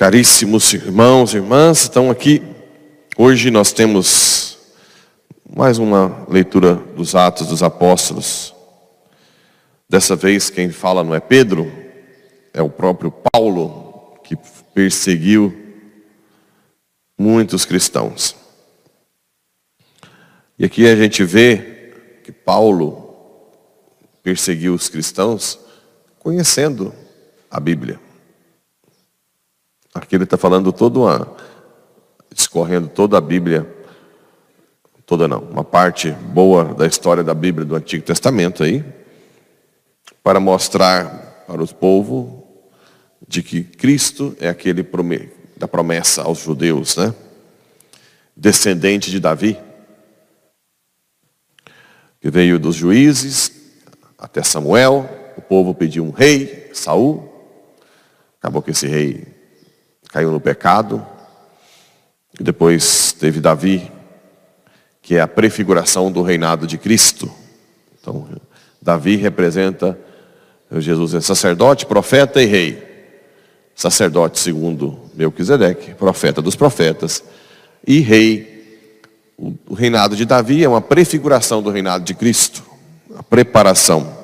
Caríssimos irmãos e irmãs, estão aqui. Hoje nós temos mais uma leitura dos Atos dos Apóstolos. Dessa vez quem fala não é Pedro, é o próprio Paulo, que perseguiu muitos cristãos. E aqui a gente vê que Paulo perseguiu os cristãos conhecendo a Bíblia. Aqui ele está falando todo uma, discorrendo toda a Bíblia, toda não, uma parte boa da história da Bíblia do Antigo Testamento aí, para mostrar para os povos de que Cristo é aquele da promessa aos judeus, né? Descendente de Davi, que veio dos juízes até Samuel, o povo pediu um rei, Saul, acabou que esse rei caiu no pecado. E depois teve Davi, que é a prefiguração do reinado de Cristo. Então, Davi representa Jesus é sacerdote, profeta e rei. Sacerdote segundo Melquisedeque, profeta dos profetas e rei. O reinado de Davi é uma prefiguração do reinado de Cristo, a preparação.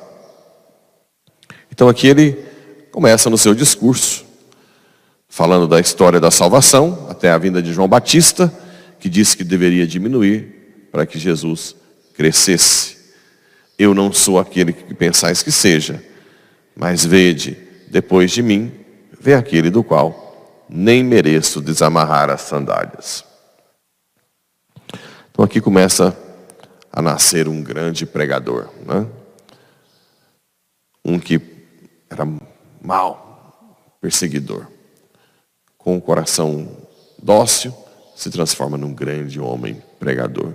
Então aqui ele começa no seu discurso falando da história da salvação, até a vinda de João Batista, que disse que deveria diminuir para que Jesus crescesse. Eu não sou aquele que pensais que seja, mas vede, depois de mim, vê aquele do qual nem mereço desamarrar as sandálias. Então aqui começa a nascer um grande pregador, né? um que era mau, perseguidor com o coração dócil, se transforma num grande homem pregador.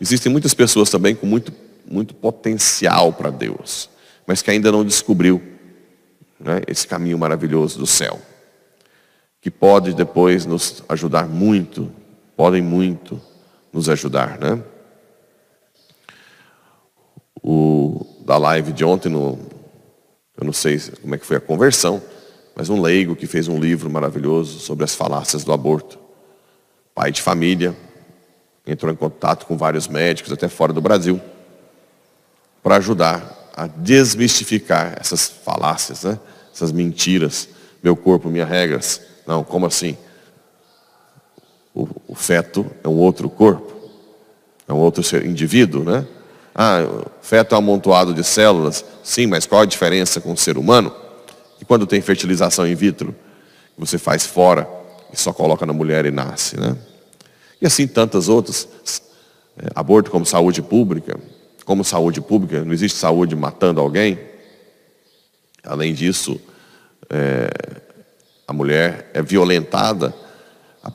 Existem muitas pessoas também com muito, muito potencial para Deus, mas que ainda não descobriu né, esse caminho maravilhoso do céu, que pode depois nos ajudar muito, podem muito nos ajudar, né? O da live de ontem, no, eu não sei como é que foi a conversão, mas um leigo que fez um livro maravilhoso sobre as falácias do aborto. Pai de família, entrou em contato com vários médicos, até fora do Brasil, para ajudar a desmistificar essas falácias, né? essas mentiras. Meu corpo, minhas regras. Não, como assim? O, o feto é um outro corpo, é um outro indivíduo, né? Ah, o feto é um amontoado de células. Sim, mas qual a diferença com o ser humano? Quando tem fertilização in vitro, você faz fora e só coloca na mulher e nasce, né? E assim tantas outras. É, aborto como saúde pública. Como saúde pública, não existe saúde matando alguém. Além disso, é, a mulher é violentada.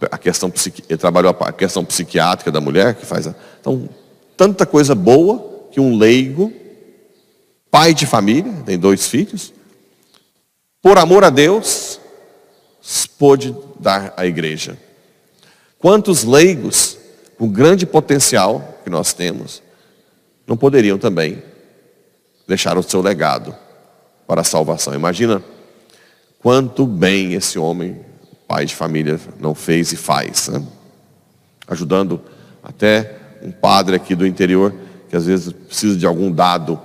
A, questão psiqui, trabalhou a questão psiquiátrica da mulher, que faz. A, então, tanta coisa boa que um leigo, pai de família, tem dois filhos, por amor a Deus, pôde dar à igreja. Quantos leigos, com grande potencial que nós temos, não poderiam também deixar o seu legado para a salvação? Imagina quanto bem esse homem, pai de família, não fez e faz, né? ajudando até um padre aqui do interior que às vezes precisa de algum dado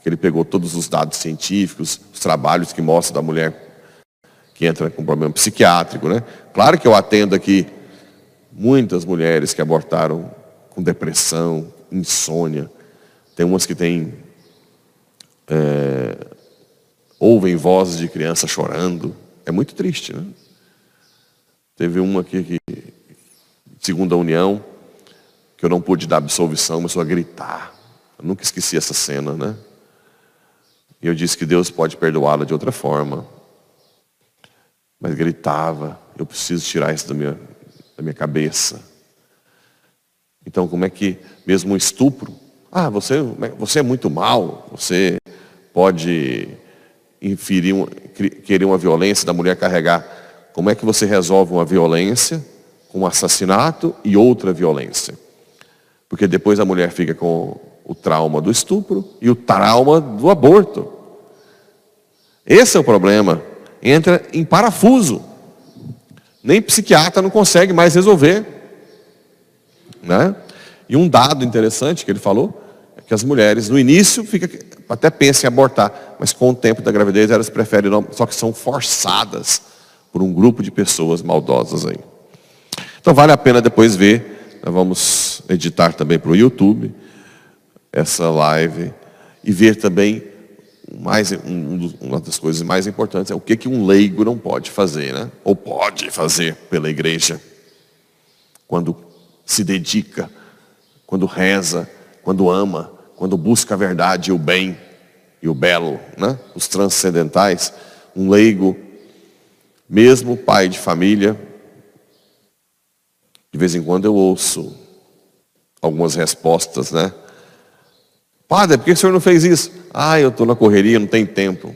porque ele pegou todos os dados científicos, os trabalhos que mostram da mulher que entra com problema psiquiátrico, né? Claro que eu atendo aqui muitas mulheres que abortaram com depressão, insônia. Tem umas que têm é, ouvem vozes de criança chorando. É muito triste, né? Teve uma aqui que, segundo a união, que eu não pude dar absolvição, começou a gritar. Eu nunca esqueci essa cena, né? E eu disse que Deus pode perdoá-la de outra forma. Mas gritava, eu preciso tirar isso da minha, da minha cabeça. Então, como é que, mesmo um estupro, ah, você, você é muito mal, você pode inferir, querer uma violência da mulher carregar. Como é que você resolve uma violência com um assassinato e outra violência? Porque depois a mulher fica com o trauma do estupro e o trauma do aborto. Esse é o problema. Entra em parafuso. Nem psiquiatra não consegue mais resolver. Né? E um dado interessante que ele falou é que as mulheres, no início, fica, até pensam em abortar, mas com o tempo da gravidez elas preferem não, só que são forçadas por um grupo de pessoas maldosas aí. Então vale a pena depois ver. Nós vamos editar também para o YouTube essa live e ver também mais, um, uma das coisas mais importantes é o que, que um leigo não pode fazer, né? ou pode fazer pela igreja, quando se dedica, quando reza, quando ama, quando busca a verdade e o bem e o belo, né? os transcendentais. Um leigo, mesmo pai de família, de vez em quando eu ouço algumas respostas, né? Padre, por que o senhor não fez isso? Ah, eu estou na correria, não tem tempo.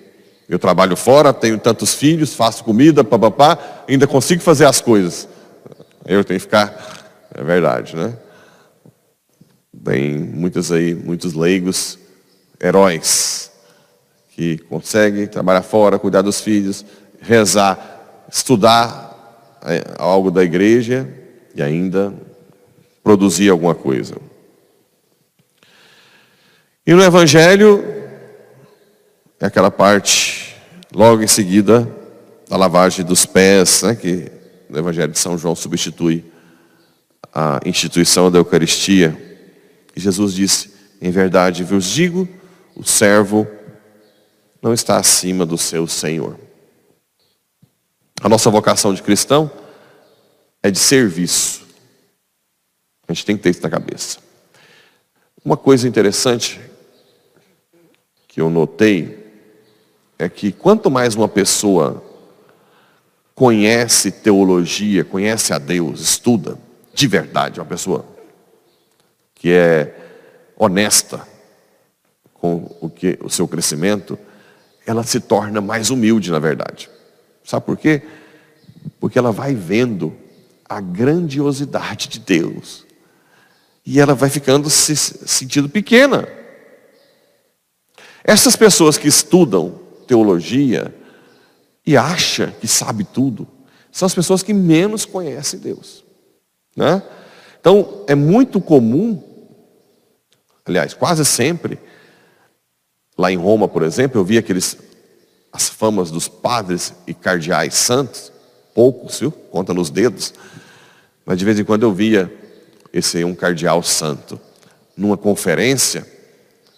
Eu trabalho fora, tenho tantos filhos, faço comida, papapá, ainda consigo fazer as coisas. Eu tenho que ficar. É verdade, né? Tem muitos aí, muitos leigos, heróis, que conseguem trabalhar fora, cuidar dos filhos, rezar, estudar é, algo da igreja e ainda produzir alguma coisa. E no Evangelho, é aquela parte, logo em seguida, da lavagem dos pés, né, que no Evangelho de São João substitui a instituição da Eucaristia. E Jesus disse: Em verdade vos digo, o servo não está acima do seu Senhor. A nossa vocação de cristão é de serviço. A gente tem que ter isso na cabeça. Uma coisa interessante que eu notei é que quanto mais uma pessoa conhece teologia, conhece a Deus, estuda de verdade, uma pessoa que é honesta com o, que, o seu crescimento, ela se torna mais humilde, na verdade. Sabe por quê? Porque ela vai vendo a grandiosidade de Deus. E ela vai ficando se sentindo pequena. Essas pessoas que estudam teologia e acham que sabe tudo, são as pessoas que menos conhecem Deus. Né? Então, é muito comum, aliás, quase sempre, lá em Roma, por exemplo, eu vi aqueles, as famas dos padres e cardeais santos, poucos, viu? Conta nos dedos. Mas de vez em quando eu via esse um cardeal santo numa conferência,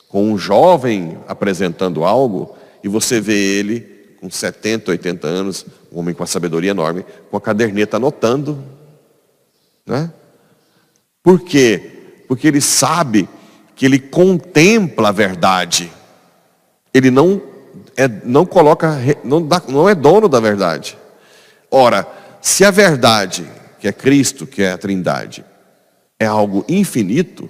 com um jovem apresentando algo e você vê ele com 70, 80 anos, um homem com uma sabedoria enorme, com a caderneta anotando. Né? Por quê? Porque ele sabe que ele contempla a verdade. Ele não, é, não coloca, não, dá, não é dono da verdade. Ora, se a verdade, que é Cristo, que é a Trindade, é algo infinito,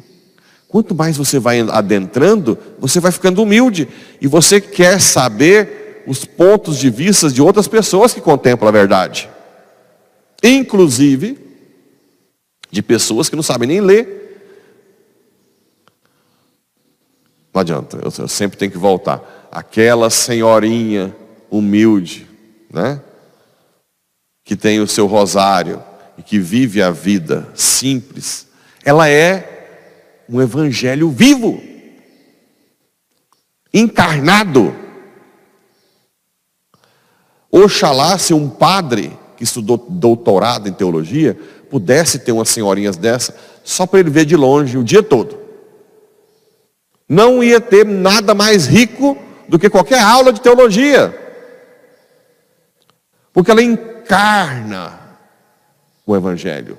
Quanto mais você vai adentrando, você vai ficando humilde. E você quer saber os pontos de vista de outras pessoas que contemplam a verdade. Inclusive, de pessoas que não sabem nem ler. Não adianta, eu, sempre tenho que voltar. Aquela senhorinha humilde, né? Que tem o seu rosário e que vive a vida simples. Ela é um evangelho vivo, encarnado. Oxalá se um padre que estudou doutorado em teologia pudesse ter umas senhorinhas dessa só para ele ver de longe o dia todo. Não ia ter nada mais rico do que qualquer aula de teologia. Porque ela encarna o evangelho.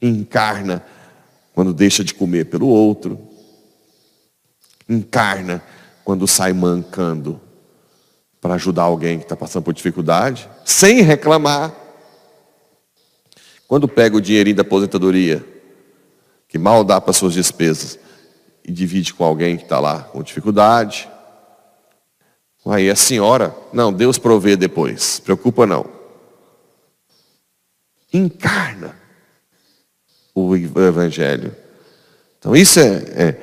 Encarna quando deixa de comer pelo outro, encarna quando sai mancando para ajudar alguém que está passando por dificuldade, sem reclamar. Quando pega o dinheirinho da aposentadoria, que mal dá para suas despesas, e divide com alguém que está lá com dificuldade. Aí a senhora, não, Deus provê depois, preocupa não. Encarna o Evangelho. Então isso é, é,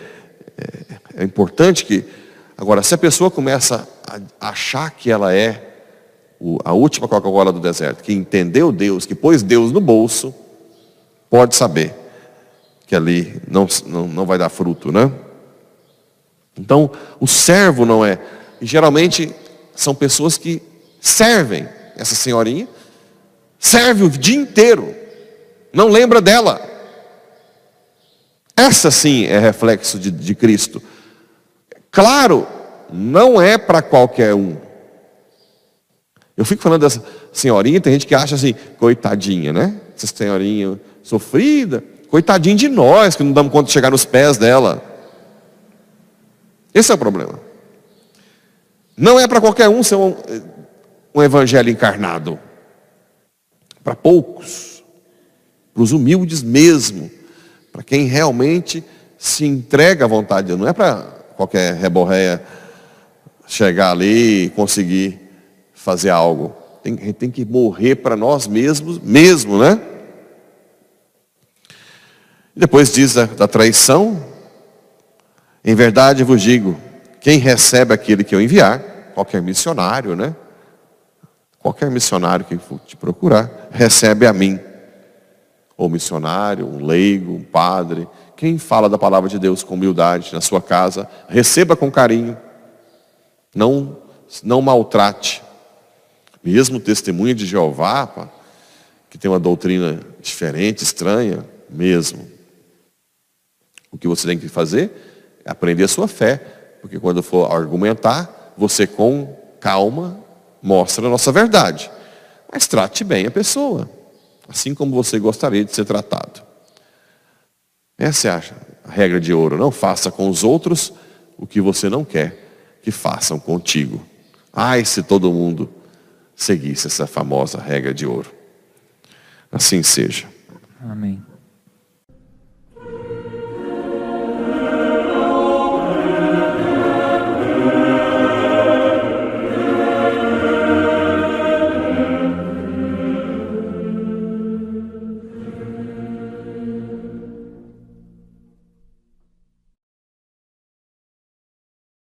é, é importante que. Agora, se a pessoa começa a achar que ela é a última Coca-Cola do deserto, que entendeu Deus, que pôs Deus no bolso, pode saber que ali não, não, não vai dar fruto, né? Então, o servo não é. E geralmente são pessoas que servem essa senhorinha, serve o dia inteiro, não lembra dela. Essa sim é reflexo de, de Cristo. Claro, não é para qualquer um. Eu fico falando dessa senhorinha, tem gente que acha assim, coitadinha, né? Essa senhorinha sofrida, coitadinha de nós que não damos conta de chegar nos pés dela. Esse é o problema. Não é para qualquer um ser um, um evangelho encarnado. Para poucos, para os humildes mesmo, para quem realmente se entrega à vontade de Deus. Não é para qualquer reborréia chegar ali e conseguir fazer algo. Tem, a gente tem que morrer para nós mesmos, mesmo, né? Depois diz da, da traição, em verdade vos digo, quem recebe aquele que eu enviar, qualquer missionário, né? Qualquer missionário que for te procurar, recebe a mim. Ou missionário, um leigo, um padre, quem fala da palavra de Deus com humildade na sua casa, receba com carinho. Não, não maltrate. Mesmo testemunha de Jeová, pá, que tem uma doutrina diferente, estranha, mesmo. O que você tem que fazer é aprender a sua fé. Porque quando for argumentar, você com calma mostra a nossa verdade. Mas trate bem a pessoa, assim como você gostaria de ser tratado. Essa é a regra de ouro. Não faça com os outros o que você não quer que façam contigo. Ai, se todo mundo seguisse essa famosa regra de ouro. Assim seja. Amém.